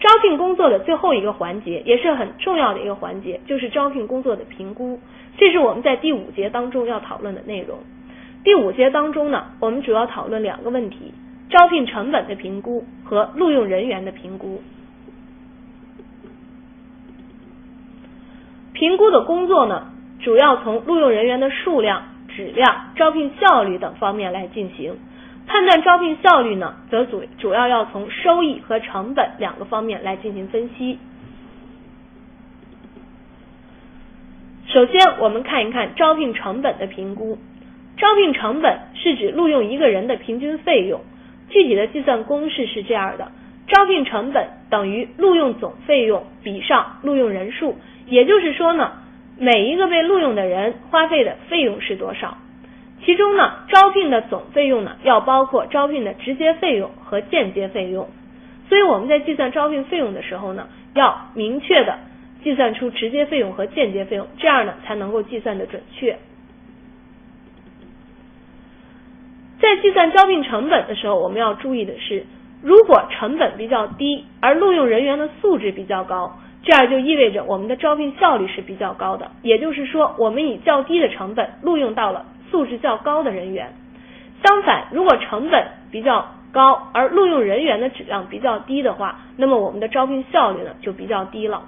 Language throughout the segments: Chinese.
招聘工作的最后一个环节，也是很重要的一个环节，就是招聘工作的评估。这是我们在第五节当中要讨论的内容。第五节当中呢，我们主要讨论两个问题：招聘成本的评估和录用人员的评估。评估的工作呢，主要从录用人员的数量、质量、招聘效率等方面来进行。判断招聘效率呢，则主主要要从收益和成本两个方面来进行分析。首先，我们看一看招聘成本的评估。招聘成本是指录用一个人的平均费用，具体的计算公式是这样的：招聘成本等于录用总费用比上录用人数。也就是说呢，每一个被录用的人花费的费用是多少？其中呢，招聘的总费用呢，要包括招聘的直接费用和间接费用。所以我们在计算招聘费用的时候呢，要明确的计算出直接费用和间接费用，这样呢才能够计算的准确。在计算招聘成本的时候，我们要注意的是，如果成本比较低，而录用人员的素质比较高，这样就意味着我们的招聘效率是比较高的。也就是说，我们以较低的成本录用到了。素质较高的人员，相反，如果成本比较高，而录用人员的质量比较低的话，那么我们的招聘效率呢就比较低了。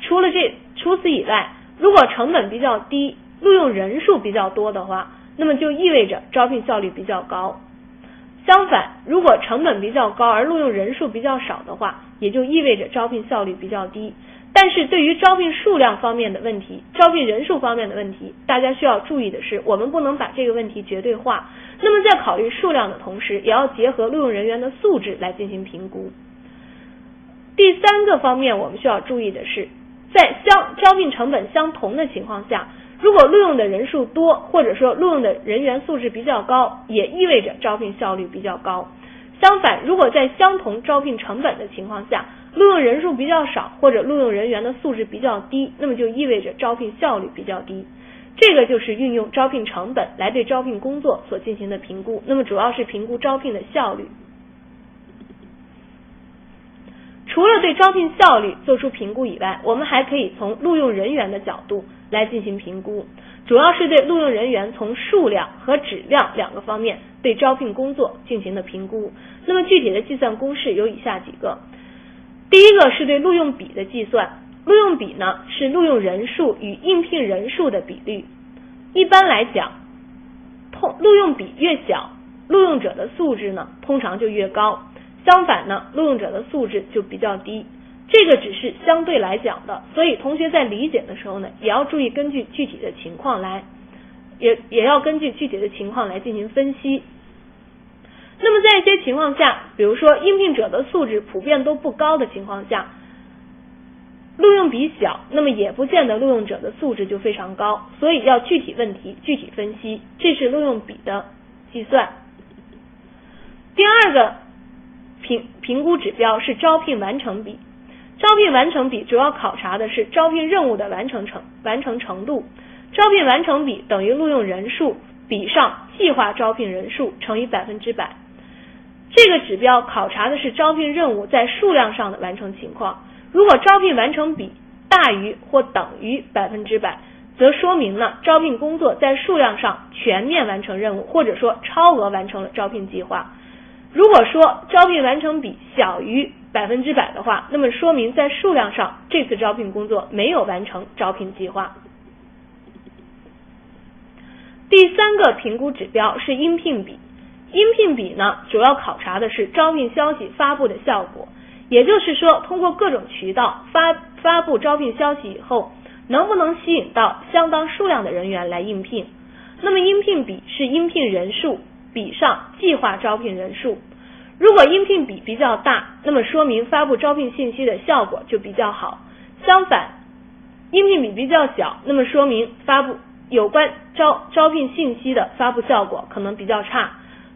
除了这，除此以外，如果成本比较低，录用人数比较多的话，那么就意味着招聘效率比较高。相反，如果成本比较高而录用人数比较少的话，也就意味着招聘效率比较低。但是对于招聘数量方面的问题，招聘人数方面的问题，大家需要注意的是，我们不能把这个问题绝对化。那么在考虑数量的同时，也要结合录用人员的素质来进行评估。第三个方面，我们需要注意的是，在相招聘成本相同的情况下，如果录用的人数多，或者说录用的人员素质比较高，也意味着招聘效率比较高。相反，如果在相同招聘成本的情况下，录用人数比较少，或者录用人员的素质比较低，那么就意味着招聘效率比较低。这个就是运用招聘成本来对招聘工作所进行的评估。那么主要是评估招聘的效率。除了对招聘效率做出评估以外，我们还可以从录用人员的角度来进行评估，主要是对录用人员从数量和质量两个方面对招聘工作进行的评估。那么具体的计算公式有以下几个。第一个是对录用比的计算，录用比呢是录用人数与应聘人数的比率。一般来讲，通录用比越小，录用者的素质呢通常就越高；相反呢，录用者的素质就比较低。这个只是相对来讲的，所以同学在理解的时候呢，也要注意根据具体的情况来，也也要根据具体的情况来进行分析。那么在一些情况下，比如说应聘者的素质普遍都不高的情况下，录用比小，那么也不见得录用者的素质就非常高，所以要具体问题具体分析，这是录用比的计算。第二个评评估指标是招聘完成比，招聘完成比主要考察的是招聘任务的完成程完成程度，招聘完成比等于录用人数比上计划招聘人数乘以百分之百。这个指标考察的是招聘任务在数量上的完成情况。如果招聘完成比大于或等于百分之百，则说明呢招聘工作在数量上全面完成任务，或者说超额完成了招聘计划。如果说招聘完成比小于百分之百的话，那么说明在数量上这次招聘工作没有完成招聘计划。第三个评估指标是应聘比。应聘比呢，主要考察的是招聘消息发布的效果，也就是说，通过各种渠道发发布招聘消息以后，能不能吸引到相当数量的人员来应聘。那么，应聘比是应聘人数比上计划招聘人数。如果应聘比比较大，那么说明发布招聘信息的效果就比较好。相反，应聘比比较小，那么说明发布有关招招聘信息的发布效果可能比较差。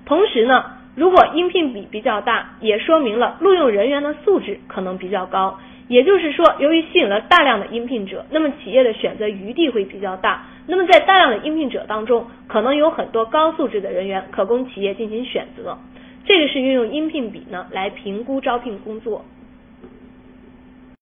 同时呢，如果应聘比比较大，也说明了录用人员的素质可能比较高。也就是说，由于吸引了大量的应聘者，那么企业的选择余地会比较大。那么在大量的应聘者当中，可能有很多高素质的人员可供企业进行选择。这个是运用应聘比呢来评估招聘工作。